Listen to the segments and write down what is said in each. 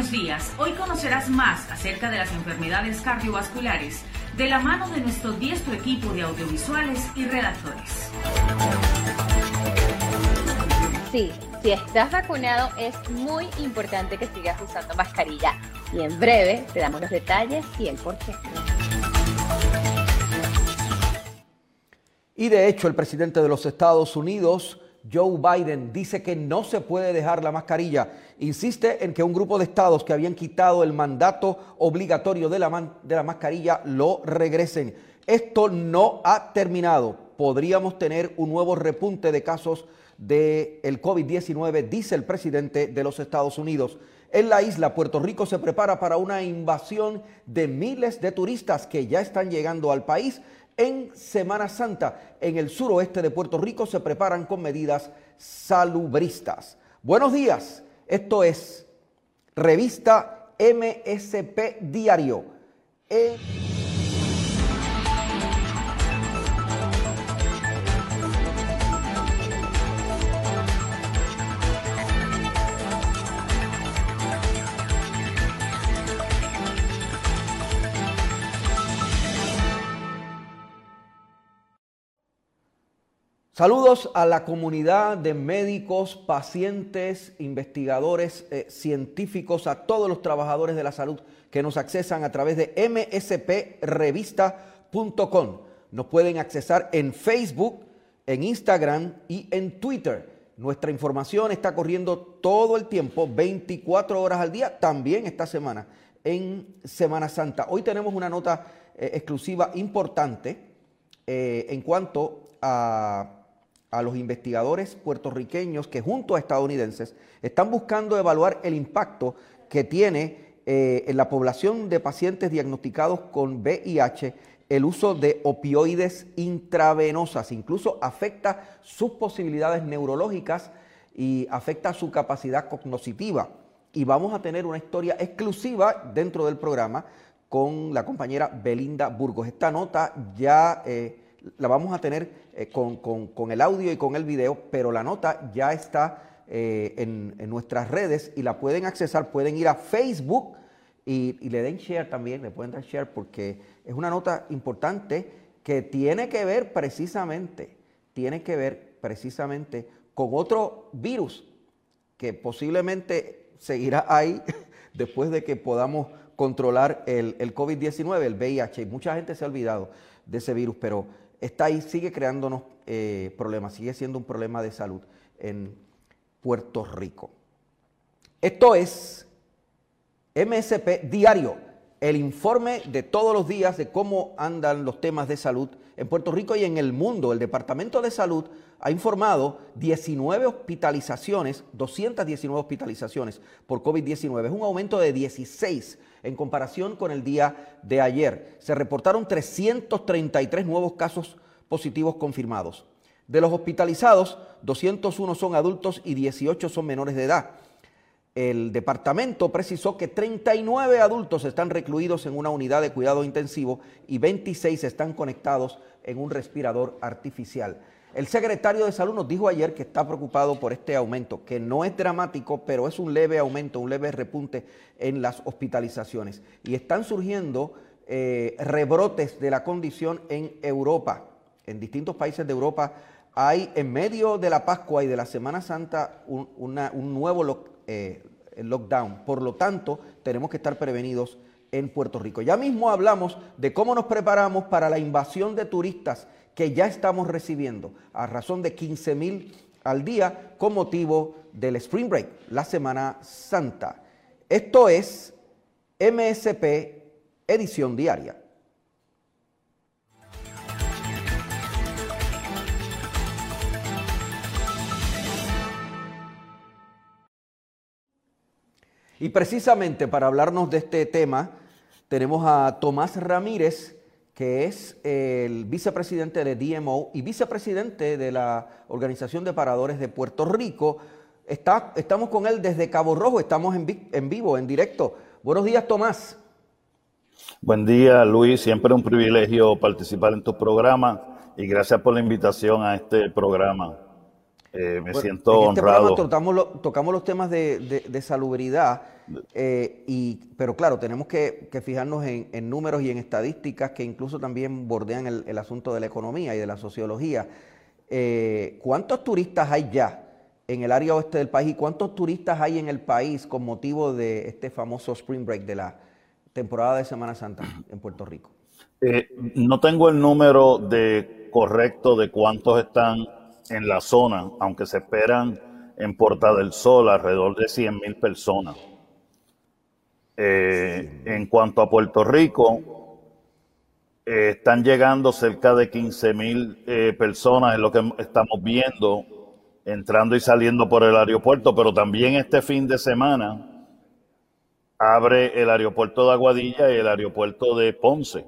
Buenos días, hoy conocerás más acerca de las enfermedades cardiovasculares de la mano de nuestro diestro equipo de audiovisuales y redactores. Sí, si estás vacunado es muy importante que sigas usando mascarilla y en breve te damos los detalles y el por qué. Y de hecho el presidente de los Estados Unidos, Joe Biden, dice que no se puede dejar la mascarilla. Insiste en que un grupo de estados que habían quitado el mandato obligatorio de la, de la mascarilla lo regresen. Esto no ha terminado. Podríamos tener un nuevo repunte de casos del el COVID-19, dice el presidente de los Estados Unidos. En la isla, Puerto Rico se prepara para una invasión de miles de turistas que ya están llegando al país en Semana Santa. En el suroeste de Puerto Rico se preparan con medidas salubristas. Buenos días, esto es revista MSP Diario. Saludos a la comunidad de médicos, pacientes, investigadores, eh, científicos, a todos los trabajadores de la salud que nos accesan a través de msprevista.com. Nos pueden accesar en Facebook, en Instagram y en Twitter. Nuestra información está corriendo todo el tiempo, 24 horas al día, también esta semana, en Semana Santa. Hoy tenemos una nota eh, exclusiva importante eh, en cuanto a a los investigadores puertorriqueños que junto a estadounidenses están buscando evaluar el impacto que tiene eh, en la población de pacientes diagnosticados con VIH el uso de opioides intravenosas. Incluso afecta sus posibilidades neurológicas y afecta su capacidad cognitiva. Y vamos a tener una historia exclusiva dentro del programa con la compañera Belinda Burgos. Esta nota ya eh, la vamos a tener eh, con, el audio y con el video, pero la nota ya está eh, en, nuestras redes y la pueden accesar, pueden ir a Facebook y, le den share también, le pueden dar share porque es una nota importante que tiene que ver precisamente, tiene que ver precisamente con otro virus que posiblemente seguirá ahí después de que podamos controlar el, el COVID-19, el VIH. Mucha gente se ha olvidado de ese virus, pero está ahí, sigue creándonos eh, problemas, sigue siendo un problema de salud en Puerto Rico. Esto es MSP Diario, el informe de todos los días de cómo andan los temas de salud en Puerto Rico y en el mundo. El Departamento de Salud ha informado 19 hospitalizaciones, 219 hospitalizaciones por COVID-19. Es un aumento de 16 en comparación con el día de ayer. Se reportaron 333 nuevos casos positivos confirmados. De los hospitalizados, 201 son adultos y 18 son menores de edad. El departamento precisó que 39 adultos están recluidos en una unidad de cuidado intensivo y 26 están conectados en un respirador artificial. El secretario de Salud nos dijo ayer que está preocupado por este aumento, que no es dramático, pero es un leve aumento, un leve repunte en las hospitalizaciones. Y están surgiendo eh, rebrotes de la condición en Europa. En distintos países de Europa hay, en medio de la Pascua y de la Semana Santa, un, nuevo eh, lockdown. Por lo tanto, tenemos que estar prevenidos en Puerto Rico. Ya mismo hablamos de cómo nos preparamos para la invasión de turistas que ya estamos recibiendo a razón de 15 mil al día con motivo del Spring Break, la Semana Santa. Esto es MSP Edición Diaria. Y precisamente para hablarnos de este tema, tenemos a Tomás Ramírez, que es el vicepresidente de DMO y vicepresidente de la Organización de Paradores de Puerto Rico. Está, estamos con él desde Cabo Rojo, estamos en, en vivo, en directo. Buenos días, Tomás. Buen día, Luis. Siempre un privilegio participar en tu programa y gracias por la invitación a este programa. Eh, me siento en este honrado. Tocamos, tocamos, los temas de, de, salubridad, eh, y, pero claro, tenemos que, fijarnos en, números y en estadísticas que incluso también bordean el, asunto de la economía y de la sociología. Eh, ¿Cuántos turistas hay ya en el área oeste del país y cuántos turistas hay en el país con motivo de este famoso Spring Break de la temporada de Semana Santa en Puerto Rico? no tengo el número de correcto de cuántos están en la zona, aunque se esperan en Porta del Sol alrededor de 100 mil personas. Eh, en cuanto a Puerto Rico, eh, están llegando cerca de 15 mil eh, personas, es lo que estamos viendo, entrando y saliendo por el aeropuerto, pero también este fin de semana abre el aeropuerto de Aguadilla y el aeropuerto de Ponce.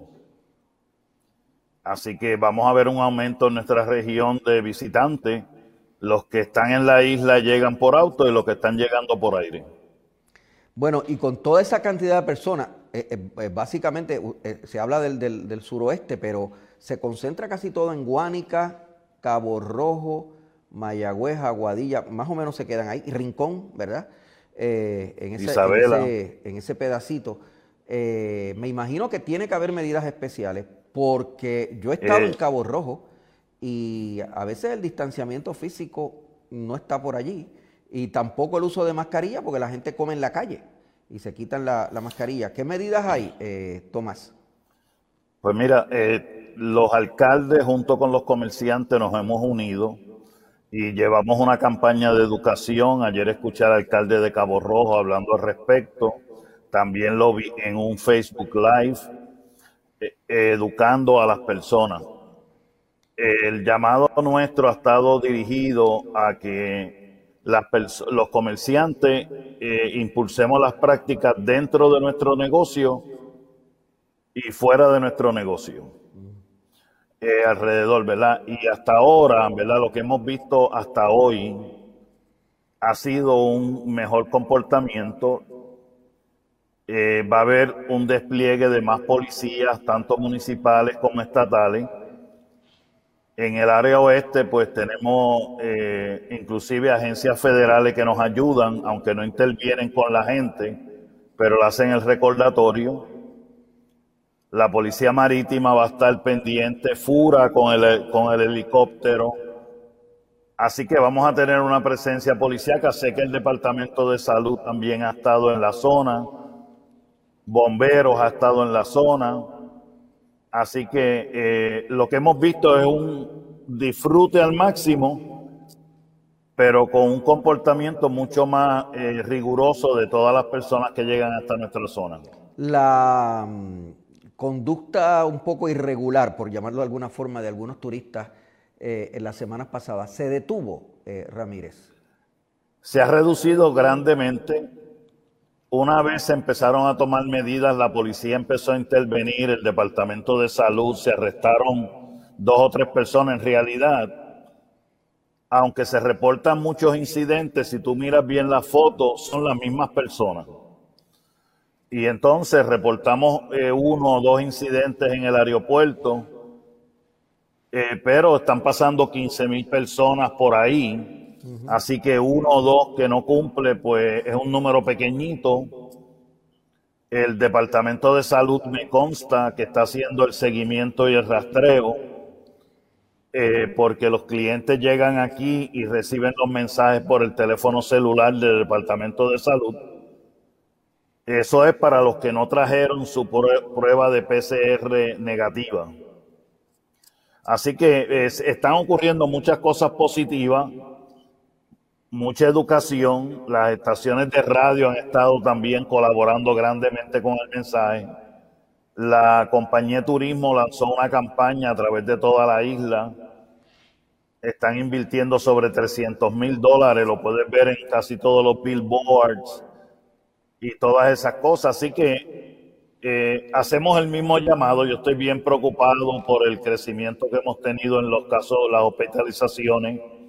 Así que vamos a ver un aumento en nuestra región de visitantes. Los que están en la isla llegan por auto y los que están llegando por aire. Bueno, y con toda esa cantidad de personas, eh, eh, eh, básicamente se habla del, del, suroeste, pero se concentra casi todo en Guánica, Cabo Rojo, Mayagüez, Aguadilla, más o menos se quedan ahí, y Rincón, ¿verdad? en, ese, en, en, ese, pedacito. me imagino que tiene que haber medidas especiales porque yo he estado en eh. Cabo Rojo y a veces el distanciamiento físico no está por allí y tampoco el uso de mascarilla porque la gente come en la calle y se quitan la, mascarilla. ¿Qué medidas hay, eh, Tomás? Pues mira, eh, los alcaldes junto con los comerciantes nos hemos unido y llevamos una campaña de educación. Ayer escuché al alcalde de Cabo Rojo hablando al respecto. También lo vi en un Facebook Live educando a las personas. El llamado nuestro ha estado dirigido a que los comerciantes eh, impulsemos las prácticas dentro de nuestro negocio y fuera de nuestro negocio. Eh, alrededor, ¿verdad? Y hasta ahora, ¿verdad? Lo que hemos visto hasta hoy ha sido un mejor comportamiento eh, va a haber un despliegue de más policías, tanto municipales como estatales. En el área oeste, pues tenemos eh, inclusive agencias federales que nos ayudan, aunque no intervienen con la gente, pero le hacen el recordatorio. La policía marítima va a estar pendiente, FURA con el, con el helicóptero. Así que vamos a tener una presencia policíaca. Sé que el Departamento de Salud también ha estado en la zona bomberos ha estado en la zona. Así que eh, lo que hemos visto es un disfrute al máximo, pero con un comportamiento mucho más eh, riguroso de todas las personas que llegan hasta nuestra zona. La mm, conducta un poco irregular, por llamarlo de alguna forma, de algunos turistas eh, en las semanas pasadas, ¿se detuvo, Ramírez? Se ha reducido grandemente una vez se empezaron a tomar medidas, la policía empezó a intervenir, el departamento de salud, se arrestaron dos o tres personas en realidad. Aunque se reportan muchos incidentes, si tú miras bien la foto, son las mismas personas. Y entonces reportamos eh, uno o dos incidentes en el aeropuerto, eh, pero están pasando 15 mil personas por ahí Así que uno o dos que no cumple, pues es un número pequeñito. El Departamento de Salud me consta que está haciendo el seguimiento y el rastreo, eh, porque los clientes llegan aquí y reciben los mensajes por el teléfono celular del Departamento de Salud. Eso es para los que no trajeron su prueba de PCR negativa. Así que están ocurriendo muchas cosas positivas mucha educación. Las estaciones de radio han estado también colaborando grandemente con el mensaje. La compañía de turismo lanzó una campaña a través de toda la isla. Están invirtiendo sobre 300 mil dólares, lo puedes ver en casi todos los billboards y todas esas cosas. Así que eh, hacemos el mismo llamado. Yo estoy bien preocupado por el crecimiento que hemos tenido en los casos, las hospitalizaciones.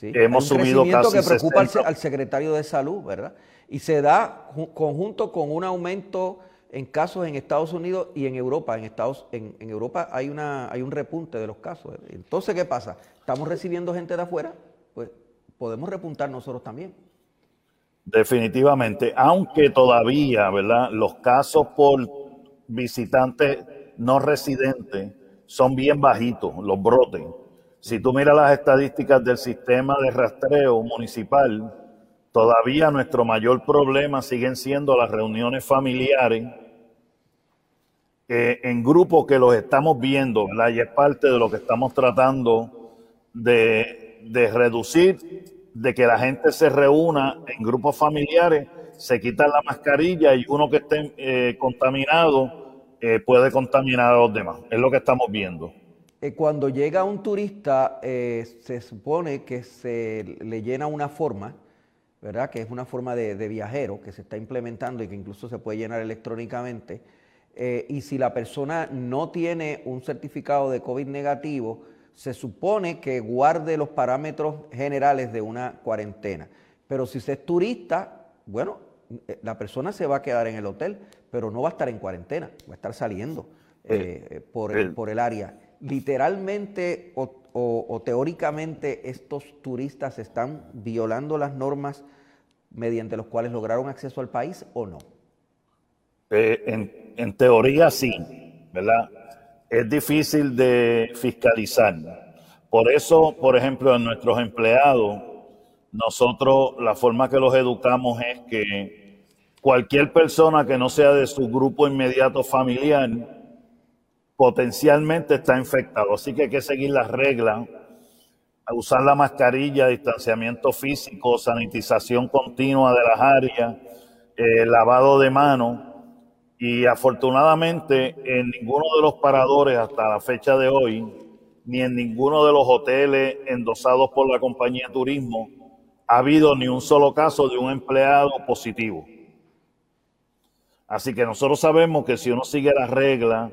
Hemos subido casi que preocupa al secretario de salud, ¿verdad? Y se da conjunto con un aumento en casos en Estados Unidos y en Europa. En Estados, en, en, Europa hay una, hay un repunte de los casos. Entonces, ¿qué pasa? Estamos recibiendo gente de afuera, pues podemos repuntar nosotros también. Definitivamente, aunque todavía, ¿verdad? Los casos por visitantes no residentes son bien bajitos, los brotes. Si tú miras las estadísticas del sistema de rastreo municipal, todavía nuestro mayor problema siguen siendo las reuniones familiares en grupos que los estamos viendo. Y es parte de lo que estamos tratando de, de reducir de que la gente se reúna en grupos familiares, se quita la mascarilla y uno que esté eh, contaminado eh, puede contaminar a los demás. Es lo que estamos viendo. Eh, cuando llega un turista, se supone que se le llena una forma, ¿verdad? Que es una forma de, de, viajero que se está implementando y que incluso se puede llenar electrónicamente. y si la persona no tiene un certificado de COVID negativo, se supone que guarde los parámetros generales de una cuarentena. Pero si usted es turista, bueno, eh, la persona se va a quedar en el hotel, pero no va a estar en cuarentena, va a estar saliendo eh, eh, por, el, por el área. Literalmente o, teóricamente estos turistas están violando las normas mediante los cuales lograron acceso al país o no? en, en teoría sí, ¿verdad? es difícil de fiscalizar. Por eso, por ejemplo, en nuestros empleados, nosotros la forma que los educamos es que cualquier persona que no sea de su grupo inmediato familiar potencialmente está infectado. Así que hay que seguir las reglas, usar la mascarilla, distanciamiento físico, sanitización continua de las áreas, eh, lavado de manos y afortunadamente en ninguno de los paradores hasta la fecha de hoy, ni en ninguno de los hoteles endosados por la compañía de turismo, ha habido ni un solo caso de un empleado positivo. Así que nosotros sabemos que si uno sigue las reglas,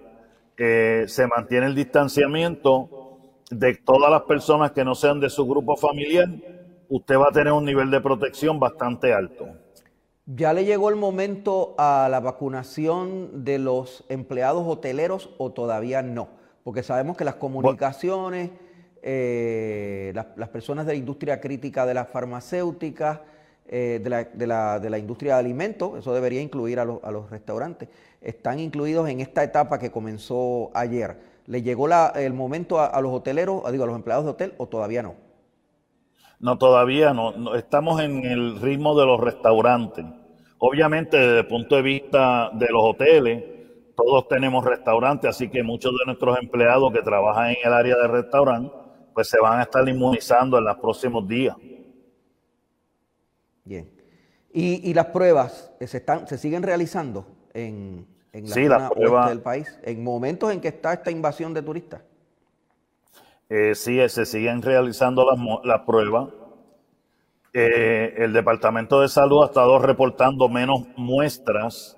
eh, se mantiene el distanciamiento de todas las personas que no sean de su grupo familiar, usted va a tener un nivel de protección bastante alto. ¿Ya le llegó el momento a la vacunación de los empleados hoteleros o todavía no? Porque sabemos que las comunicaciones, eh, las, personas de la industria crítica de las farmacéuticas, eh, de, la, de, la, industria de alimentos, eso debería incluir a, a, los restaurantes, están incluidos en esta etapa que comenzó ayer. ¿Le llegó el momento a, los hoteleros, digo, a los empleados de hotel o todavía no? No, todavía no, Estamos en el ritmo de los restaurantes. Obviamente, desde el punto de vista de los hoteles, todos tenemos restaurantes, así que muchos de nuestros empleados que trabajan en el área de restaurante, pues se van a estar inmunizando en los próximos días. Bien. ¿Y, las pruebas se, están, se siguen realizando en, la zona oeste del país, en momentos en que está esta invasión de turistas? Eh, sí, se siguen realizando las, pruebas. Eh, el Departamento de Salud ha estado reportando menos muestras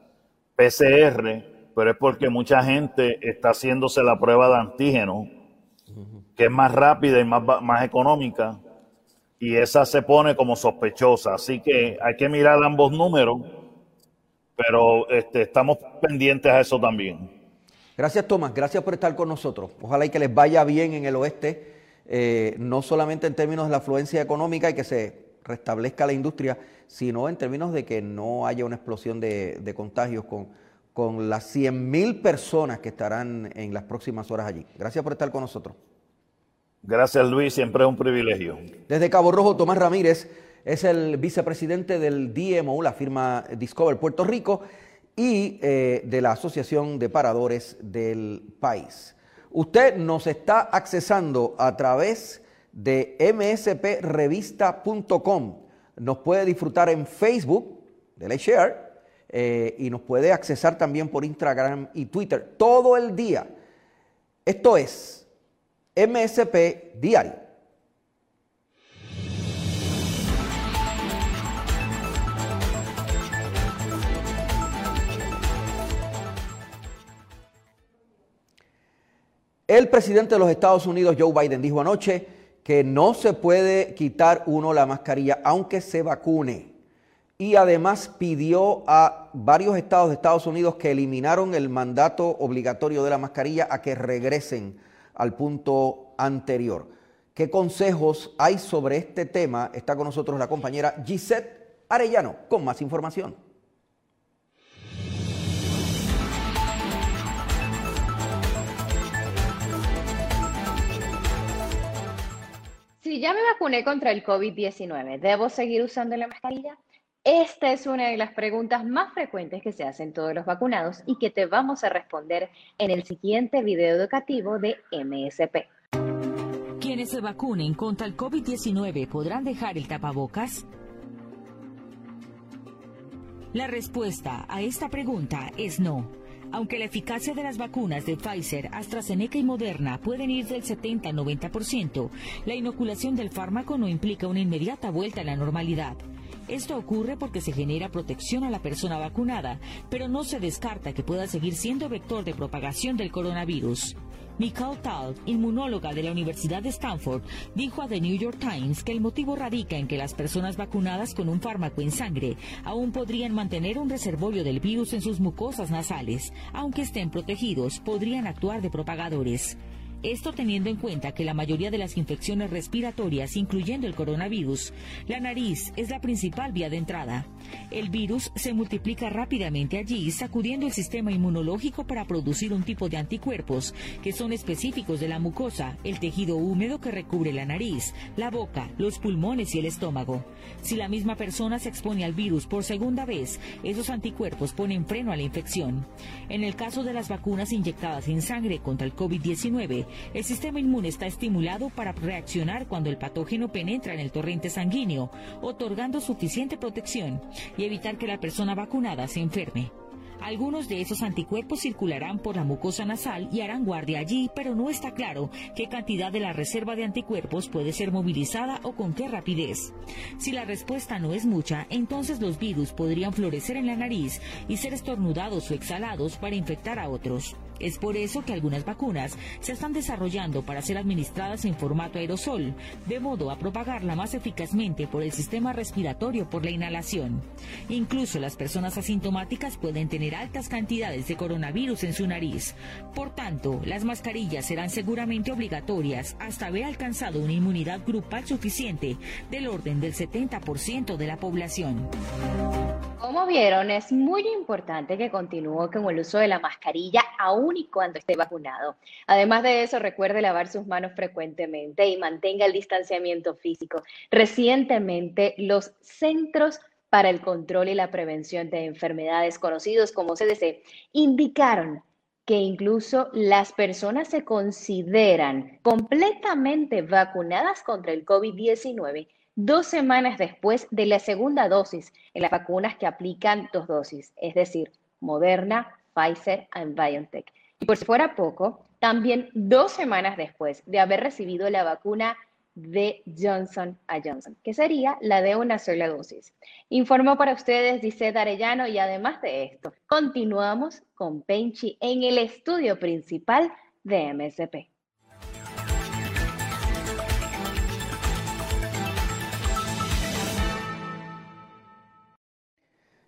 PCR, pero es porque mucha gente está haciéndose la prueba de antígeno, que es más rápida y más, más económica, y esa se pone como sospechosa. Así que hay que mirar ambos números, pero este, estamos pendientes a eso también. Gracias, Tomás. Gracias por estar con nosotros. Ojalá y que les vaya bien en el oeste, eh, no solamente en términos de la afluencia económica y que se restablezca la industria, sino en términos de que no haya una explosión de, contagios con, con las 100.000 personas que estarán en las próximas horas allí. Gracias por estar con nosotros. Gracias, Luis. Siempre es un privilegio. Desde Cabo Rojo, Tomás Ramírez es el vicepresidente del DMO, la firma Discover Puerto Rico y eh, de la Asociación de Paradores del país. Usted nos está accesando a través de msprevista.com. Nos puede disfrutar en Facebook, dele share, eh, y nos puede accesar también por Instagram y Twitter todo el día. Esto es MSP Diario. El presidente de los Estados Unidos, Joe Biden, dijo anoche que no se puede quitar uno la mascarilla aunque se vacune. Y además pidió a varios estados de Estados Unidos que eliminaron el mandato obligatorio de la mascarilla a que regresen al punto anterior. ¿Qué consejos hay sobre este tema? Está con nosotros la compañera Gisette Arellano con más información. Si ya me vacuné contra el COVID-19, ¿debo seguir usando la mascarilla? Esta es una de las preguntas más frecuentes que se hacen todos los vacunados y que te vamos a responder en el siguiente video educativo de MSP. ¿Quienes se vacunen contra el COVID-19 podrán dejar el tapabocas? La respuesta a esta pregunta es no. Aunque la eficacia de las vacunas de Pfizer, AstraZeneca y Moderna pueden ir del 70 al 90%, la inoculación del fármaco no implica una inmediata vuelta a la normalidad. Esto ocurre porque se genera protección a la persona vacunada, pero no se descarta que pueda seguir siendo vector de propagación del coronavirus. Nicole Tal, inmunóloga de la Universidad de Stanford, dijo a The New York Times que el motivo radica en que las personas vacunadas con un fármaco en sangre aún podrían mantener un reservorio del virus en sus mucosas nasales. Aunque estén protegidos, podrían actuar de propagadores. Esto teniendo en cuenta que la mayoría de las infecciones respiratorias, incluyendo el coronavirus, la nariz es la principal vía de entrada. El virus se multiplica rápidamente allí, sacudiendo el sistema inmunológico para producir un tipo de anticuerpos que son específicos de la mucosa, el tejido húmedo que recubre la nariz, la boca, los pulmones y el estómago. Si la misma persona se expone al virus por segunda vez, esos anticuerpos ponen freno a la infección. En el caso de las vacunas inyectadas en sangre contra el COVID-19, el sistema inmune está estimulado para reaccionar cuando el patógeno penetra en el torrente sanguíneo, otorgando suficiente protección y evitar que la persona vacunada se enferme. Algunos de esos anticuerpos circularán por la mucosa nasal y harán guardia allí, pero no está claro qué cantidad de la reserva de anticuerpos puede ser movilizada o con qué rapidez. Si la respuesta no es mucha, entonces los virus podrían florecer en la nariz y ser estornudados o exhalados para infectar a otros. Es por eso que algunas vacunas se están desarrollando para ser administradas en formato aerosol, de modo a propagarla más eficazmente por el sistema respiratorio por la inhalación. Incluso las personas asintomáticas pueden tener altas cantidades de coronavirus en su nariz. Por tanto, las mascarillas serán seguramente obligatorias hasta haber alcanzado una inmunidad grupal suficiente del orden del 70% de la población. Como vieron, es muy importante que continúe con el uso de la mascarilla aún y cuando esté vacunado. Además de eso, recuerde lavar sus manos frecuentemente y mantenga el distanciamiento físico. Recientemente, los Centros para el Control y la Prevención de Enfermedades, conocidos como CDC, indicaron que incluso las personas se consideran completamente vacunadas contra el COVID-19 dos semanas después de la segunda dosis en las vacunas que aplican dos dosis, es decir, Moderna, Pfizer y BioNTech. Y por si fuera poco, también dos semanas después de haber recibido la vacuna de Johnson a Johnson, que sería la de una sola dosis. Informó para ustedes dice Arellano y además de esto, continuamos con Penchi en el estudio principal de MSP.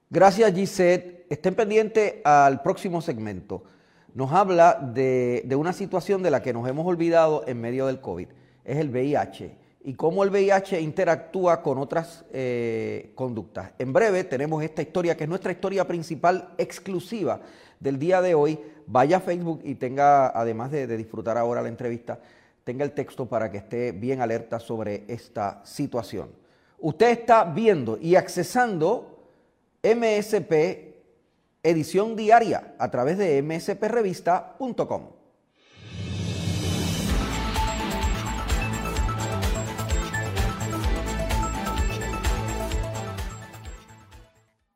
Gracias, Gisette. Estén pendientes al próximo segmento. Nos habla de, una situación de la que nos hemos olvidado en medio del COVID. Es el VIH y cómo el VIH interactúa con otras eh, conductas. En breve tenemos esta historia, que es nuestra historia principal exclusiva del día de hoy. Vaya a Facebook y tenga, además de, de disfrutar ahora la entrevista, tenga el texto para que esté bien alerta sobre esta situación. Usted está viendo y accesando MSP edición diaria a través de msprevista.com.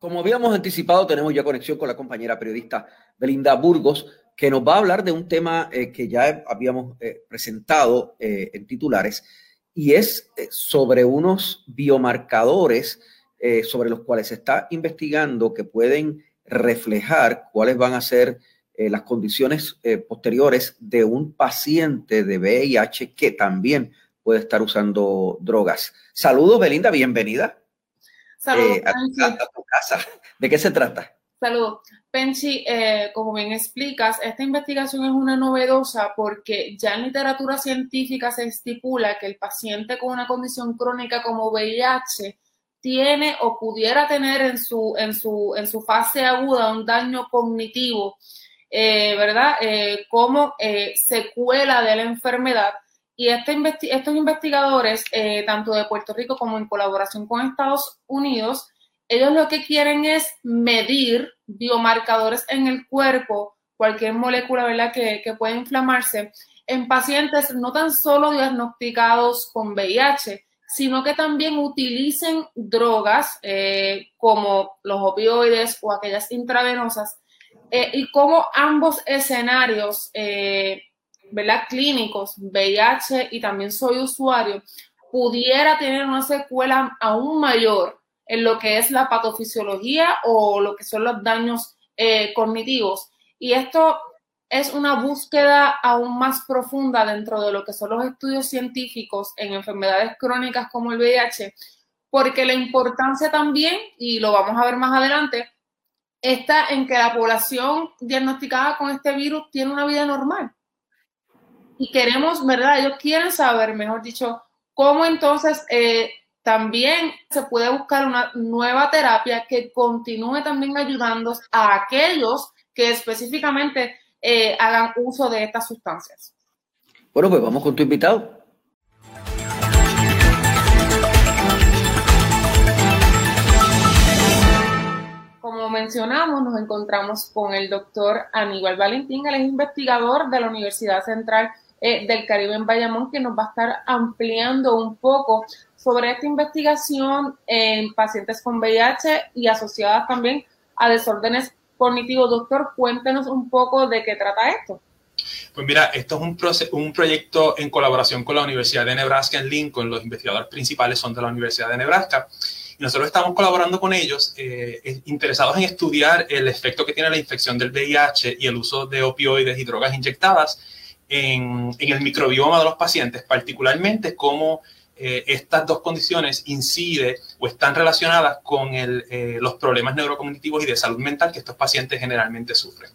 Como habíamos anticipado, tenemos ya conexión con la compañera periodista Belinda Burgos, que nos va a hablar de un tema eh, que ya habíamos eh, presentado eh, en titulares, y es sobre unos biomarcadores sobre los cuales se está investigando que pueden reflejar cuáles van a ser las condiciones posteriores de un paciente de VIH que también puede estar usando drogas. Saludos, Belinda, bienvenida. Saludos, a, tu casa. ¿De qué se trata? Saludos. Penchi, eh, como bien explicas, esta investigación es una novedosa porque ya en literatura científica se estipula que el paciente con una condición crónica como VIH tiene o pudiera tener en su, en su, en su fase aguda un daño cognitivo, eh, ¿verdad? Eh, como secuela de la enfermedad. Y este estos investigadores, tanto de Puerto Rico como en colaboración con Estados Unidos, ellos lo que quieren es medir biomarcadores en el cuerpo, cualquier molécula ¿verdad? Que, que puede inflamarse, en pacientes no tan solo diagnosticados con VIH, sino que también utilicen drogas eh, como los opioides o aquellas intravenosas, eh, y cómo ambos escenarios, eh. Clínicos, VIH y también soy usuario, pudiera tener una secuela aún mayor en lo que es la patofisiología o lo que son los daños eh, cognitivos. Y esto es una búsqueda aún más profunda dentro de lo que son los estudios científicos en enfermedades crónicas como el VIH, porque la importancia también, y lo vamos a ver más adelante, está en que la población diagnosticada con este virus tiene una vida normal. Y queremos, ¿verdad? Ellos quieren saber, mejor dicho, cómo entonces eh, también se puede buscar una nueva terapia que continúe también ayudando a aquellos que específicamente eh, hagan uso de estas sustancias. Bueno, pues vamos con tu invitado. Como mencionamos, nos encontramos con el doctor Aníbal Valentín, él es investigador de la Universidad Central eh, del Caribe en Bayamón, que nos va a estar ampliando un poco sobre esta investigación en pacientes con VIH y asociadas también a desórdenes cognitivos. Doctor, cuéntenos un poco de qué trata esto. Pues mira, esto es un, un, proyecto en colaboración con la Universidad de Nebraska en Lincoln. Los investigadores principales son de la Universidad de Nebraska. Y nosotros estamos colaborando con ellos, eh, interesados en estudiar el efecto que tiene la infección del VIH y el uso de opioides y drogas inyectadas en, en el microbioma de los pacientes, particularmente cómo eh, estas dos condiciones inciden o están relacionadas con eh, los problemas neurocognitivos y de salud mental que estos pacientes generalmente sufren.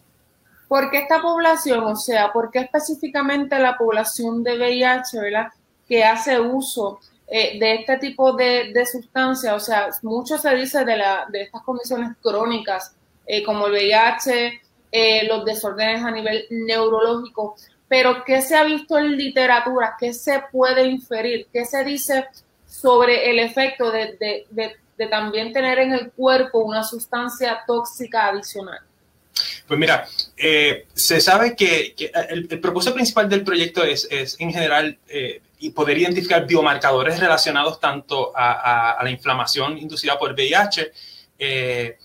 ¿Por qué esta población, o sea, por qué específicamente la población de VIH, ¿verdad? que hace uso eh, de este tipo de, sustancias? O sea, mucho se dice de, de estas condiciones crónicas, como el VIH, los desórdenes a nivel neurológico, pero ¿qué se ha visto en literatura? ¿Qué se puede inferir? ¿Qué se dice sobre el efecto de, también tener en el cuerpo una sustancia tóxica adicional? Pues mira, eh, se sabe que, el, propósito principal del proyecto es, en general eh, poder identificar biomarcadores relacionados tanto a, la inflamación inducida por VIH, eh,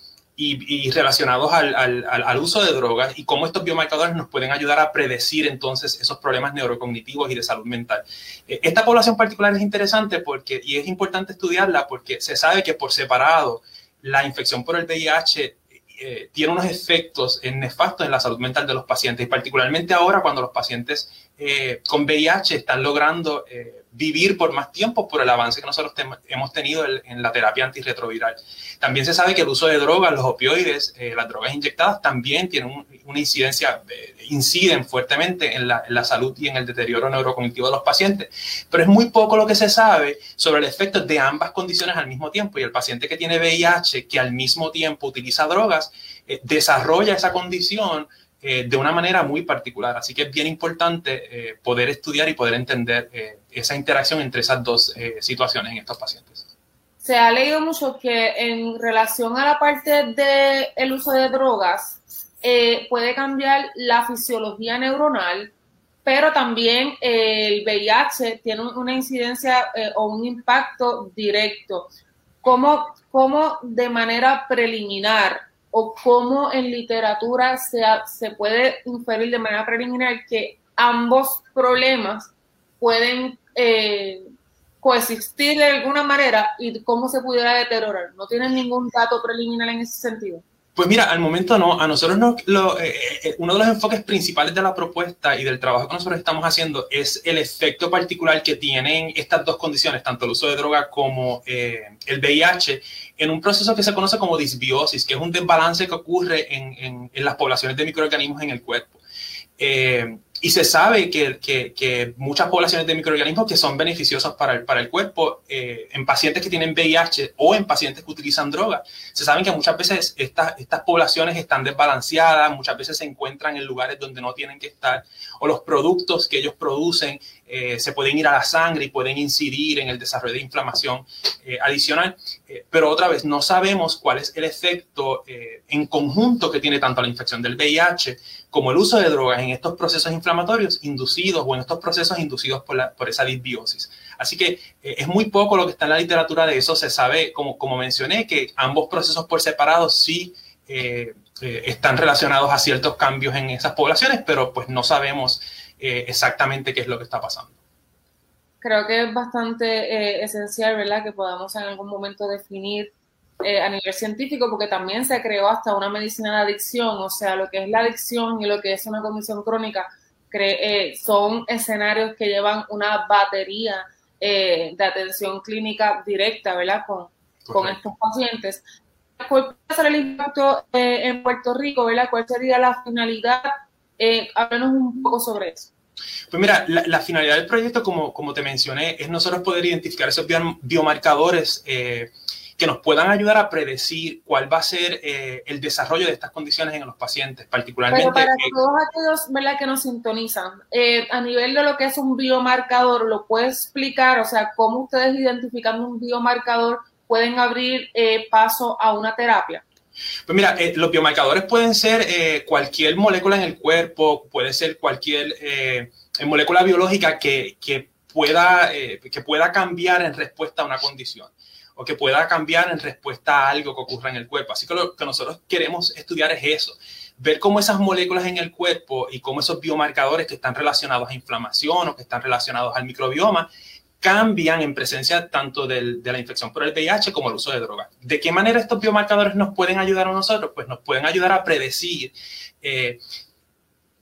y, relacionados al, uso de drogas y cómo estos biomarcadores nos pueden ayudar a predecir entonces esos problemas neurocognitivos y de salud mental. Eh, esta población particular es interesante porque, y es importante estudiarla porque se sabe que por separado la infección por el VIH eh, tiene unos efectos nefastos en la salud mental de los pacientes y particularmente ahora cuando los pacientes eh, con VIH están logrando vivir por más tiempo por el avance que nosotros hemos tenido en la terapia antirretroviral. También se sabe que el uso de drogas, los opioides, eh, las drogas inyectadas también tienen una incidencia, eh, inciden fuertemente en la, en la, salud y en el deterioro neurocognitivo de los pacientes. Pero es muy poco lo que se sabe sobre el efecto de ambas condiciones al mismo tiempo. Y el paciente que tiene VIH, que al mismo tiempo utiliza drogas, eh, desarrolla esa condición eh, de una manera muy particular. Así que es bien importante eh, poder estudiar y poder entender eh, esa interacción entre esas dos situaciones en estos pacientes. Se ha leído mucho que en relación a la parte del el uso de drogas, puede cambiar la fisiología neuronal, pero también el VIH tiene una incidencia o un impacto directo. ¿Cómo, ¿Cómo de manera preliminar o cómo en literatura se, se puede inferir de manera preliminar que ambos problemas pueden eh, coexistir de alguna manera y cómo se pudiera deteriorar. ¿No tienen ningún dato preliminar en ese sentido? Pues mira, al momento no. A nosotros no, eh, eh, uno de los enfoques principales de la propuesta y del trabajo que nosotros estamos haciendo es el efecto particular que tienen estas dos condiciones, tanto el uso de droga como el VIH, en un proceso que se conoce como disbiosis, que es un desbalance que ocurre en, en, las poblaciones de microorganismos en el cuerpo. Y se sabe que, que, muchas poblaciones de microorganismos que son beneficiosos para el, para el cuerpo, eh, en pacientes que tienen VIH o en pacientes que utilizan drogas, se saben que muchas veces estas, estas poblaciones están desbalanceadas, muchas veces se encuentran en lugares donde no tienen que estar, o los productos que ellos producen eh, se pueden ir a la sangre y pueden incidir en el desarrollo de inflamación eh, adicional. pero otra vez, no sabemos cuál es el efecto en conjunto que tiene tanto la infección del VIH como el uso de drogas en estos procesos inflamatorios inducidos o en estos procesos inducidos por, por esa disbiosis. Así que eh, es muy poco lo que está en la literatura de eso. Se sabe, como, como mencioné, que ambos procesos por separado sí eh, eh, están relacionados a ciertos cambios en esas poblaciones, pero pues no sabemos exactamente qué es lo que está pasando. Creo que es bastante esencial, ¿verdad?, que podamos en algún momento definir eh, a nivel científico, porque también se creó hasta una medicina de adicción, o sea, lo que es la adicción y lo que es una condición crónica eh, son escenarios que llevan una batería eh, de atención clínica directa, ¿verdad? Con, con estos pacientes. ¿Cuál puede ser el impacto en Puerto Rico, ¿verdad? ¿Cuál sería la finalidad? háblanos un poco sobre eso. Pues mira, la, finalidad del proyecto, como, como te mencioné, es nosotros poder identificar esos biomarcadores eh, que nos puedan ayudar a predecir cuál va a ser eh, el desarrollo de estas condiciones en los pacientes, particularmente. Pero para todos aquellos que nos sintonizan, eh, a nivel de lo que es un biomarcador, ¿lo puede explicar? O sea, ¿cómo ustedes identificando un biomarcador pueden abrir eh, paso a una terapia? Pues mira, los biomarcadores pueden ser cualquier molécula en el cuerpo, puede ser cualquier molécula biológica que, que pueda, que pueda cambiar en respuesta a una condición o que pueda cambiar en respuesta a algo que ocurra en el cuerpo. Así que lo que nosotros queremos estudiar es eso, ver cómo esas moléculas en el cuerpo y cómo esos biomarcadores que están relacionados a inflamación o que están relacionados al microbioma cambian en presencia tanto de la infección por el VIH como el uso de drogas. ¿De qué manera estos biomarcadores nos pueden ayudar a nosotros? Pues nos pueden ayudar a predecir eh,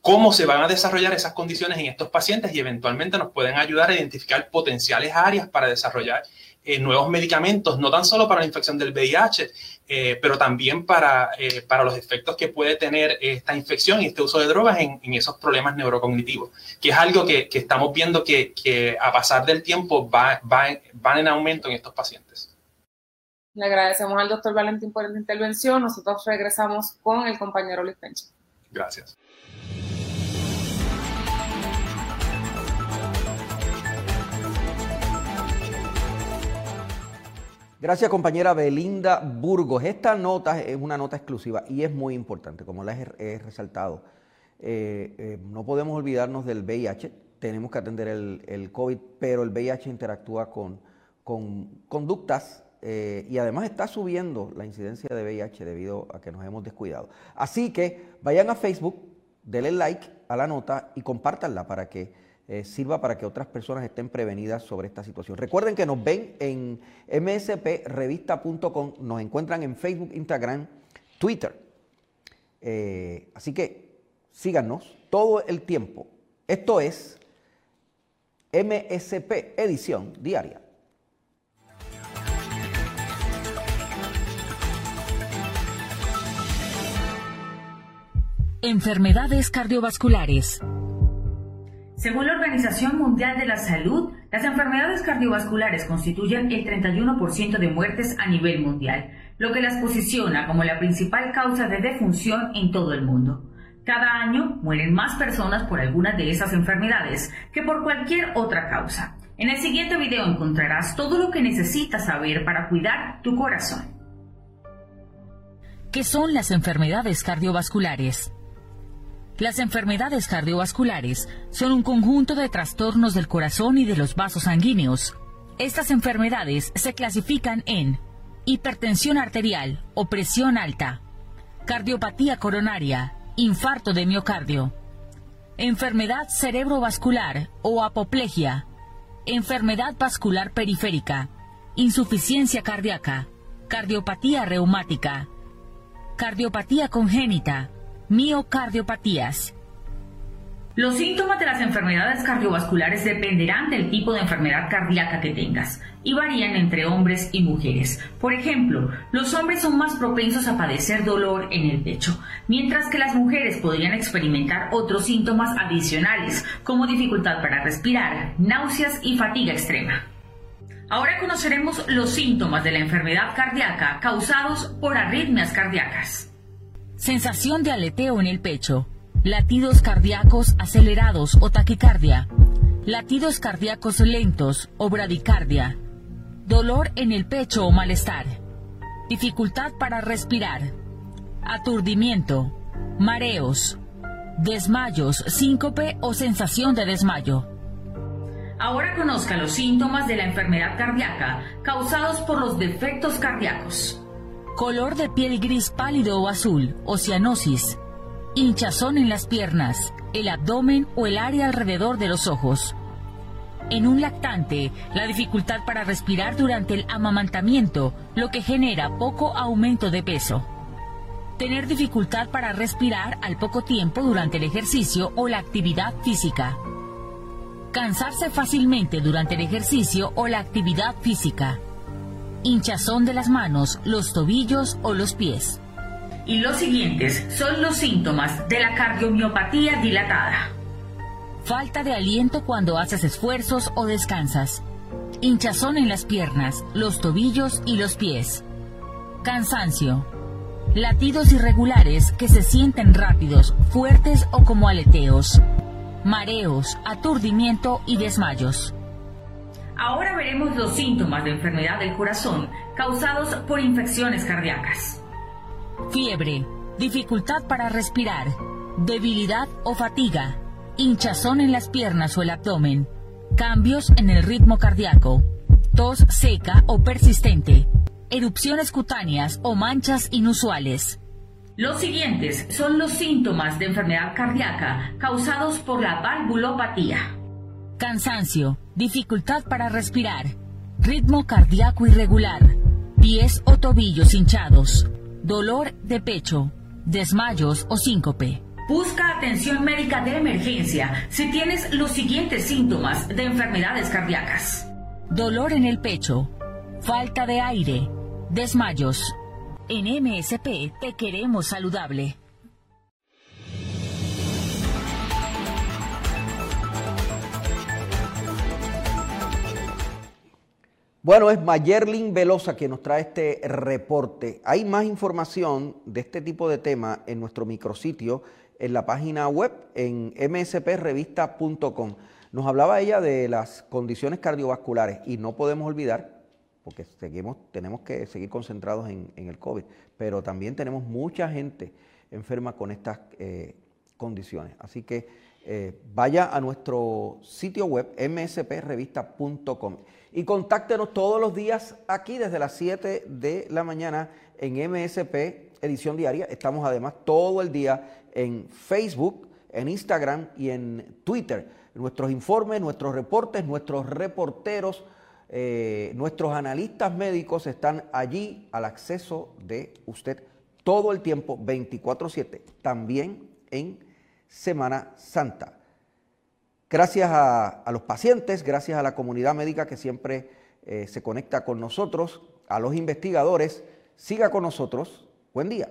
cómo se van a desarrollar esas condiciones en estos pacientes y eventualmente nos pueden ayudar a identificar potenciales áreas para desarrollar eh, nuevos medicamentos, no tan solo para la infección del VIH, eh, pero también para, eh, para los efectos que puede tener esta infección y este uso de drogas en, esos problemas neurocognitivos, que es algo que, estamos viendo que, a pasar del tiempo va, va, van en aumento en estos pacientes. Le agradecemos al doctor Valentín por la intervención. Nosotros regresamos con el compañero Luis Pencho. Gracias. Gracias compañera Belinda Burgos. Esta nota es una nota exclusiva y es muy importante, como la he, resaltado. Eh, eh, no podemos olvidarnos del VIH, tenemos que atender el, COVID, pero el VIH interactúa con, conductas eh, y además está subiendo la incidencia de VIH debido a que nos hemos descuidado. Así que vayan a Facebook, denle like a la nota y compártanla para que eh, sirva para que otras personas estén prevenidas sobre esta situación. Recuerden que nos ven en msprevista.com, nos encuentran en Facebook, Instagram, Twitter. Eh, así que síganos todo el tiempo. Esto es MSP Edición Diaria. Enfermedades cardiovasculares. Según la Organización Mundial de la Salud, las enfermedades cardiovasculares constituyen el 31% de muertes a nivel mundial, lo que las posiciona como la principal causa de defunción en todo el mundo. Cada año mueren más personas por algunas de esas enfermedades que por cualquier otra causa. En el siguiente video encontrarás todo lo que necesitas saber para cuidar tu corazón. ¿Qué son las enfermedades cardiovasculares? Las enfermedades cardiovasculares son un conjunto de trastornos del corazón y de los vasos sanguíneos. Estas enfermedades se clasifican en hipertensión arterial o presión alta, cardiopatía coronaria, infarto de miocardio, enfermedad cerebrovascular o apoplejia, enfermedad vascular periférica, insuficiencia cardíaca, cardiopatía reumática, cardiopatía congénita, miocardiopatías. Los síntomas de las enfermedades cardiovasculares dependerán del tipo de enfermedad cardíaca que tengas y varían entre hombres y mujeres. Por ejemplo, los hombres son más propensos a padecer dolor en el pecho, mientras que las mujeres podrían experimentar otros síntomas adicionales, como dificultad para respirar, náuseas y fatiga extrema. Ahora conoceremos los síntomas de la enfermedad cardíaca causados por arritmias cardíacas. Sensación de aleteo en el pecho, latidos cardíacos acelerados o taquicardia, latidos cardíacos lentos o bradicardia, dolor en el pecho o malestar, dificultad para respirar, aturdimiento, mareos, desmayos, síncope o sensación de desmayo. Ahora conozca los síntomas de la enfermedad cardíaca causados por los defectos cardíacos. Color de piel gris pálido o azul, o cianosis, hinchazón en las piernas, el abdomen o el área alrededor de los ojos. En un lactante, la dificultad para respirar durante el amamantamiento, lo que genera poco aumento de peso. Tener dificultad para respirar al poco tiempo durante el ejercicio o la actividad física. Cansarse fácilmente durante el ejercicio o la actividad física. Hinchazón de las manos, los tobillos o los pies. Y los siguientes son los síntomas de la cardiomiopatía dilatada. Falta de aliento cuando haces esfuerzos o descansas. Hinchazón en las piernas, los tobillos y los pies. Cansancio. Latidos irregulares que se sienten rápidos, fuertes o como aleteos. Mareos, aturdimiento y desmayos. Ahora veremos los síntomas de enfermedad del corazón causados por infecciones cardíacas fiebre, dificultad para respirar, debilidad o fatiga, hinchazón en las piernas o el abdomen, cambios en el ritmo cardíaco, tos seca o persistente, erupciones cutáneas o manchas inusuales. Los siguientes son los síntomas de enfermedad cardíaca causados por la valvulopatía. Cansancio, dificultad para respirar, ritmo cardíaco irregular, pies o tobillos hinchados, dolor de pecho, desmayos o síncope. Busca atención médica de emergencia si tienes los siguientes síntomas de enfermedades cardíacas. Dolor en el pecho, falta de aire, desmayos. En MSP te queremos saludable. Bueno, es Mayerlin Velosa quien nos trae este reporte. Hay más información de este tipo de tema en nuestro micrositio, en la página web, en msprevista.com. Nos hablaba ella de las condiciones cardiovasculares y no podemos olvidar, porque seguimos, tenemos que seguir concentrados en, el COVID, pero también tenemos mucha gente enferma con estas eh, condiciones. Así que eh, vaya a nuestro sitio web msprevista.com y contáctenos todos los días aquí desde las 7 de la mañana en MSP Edición Diaria. Estamos además todo el día en Facebook, en Instagram y en Twitter. Nuestros informes, nuestros reportes, nuestros reporteros, eh, nuestros analistas médicos están allí al acceso de usted todo el tiempo, 24/7, también en Semana Santa. Gracias a, los pacientes, gracias a la comunidad médica que siempre eh, se conecta con nosotros, a los investigadores. Siga con nosotros. Buen día.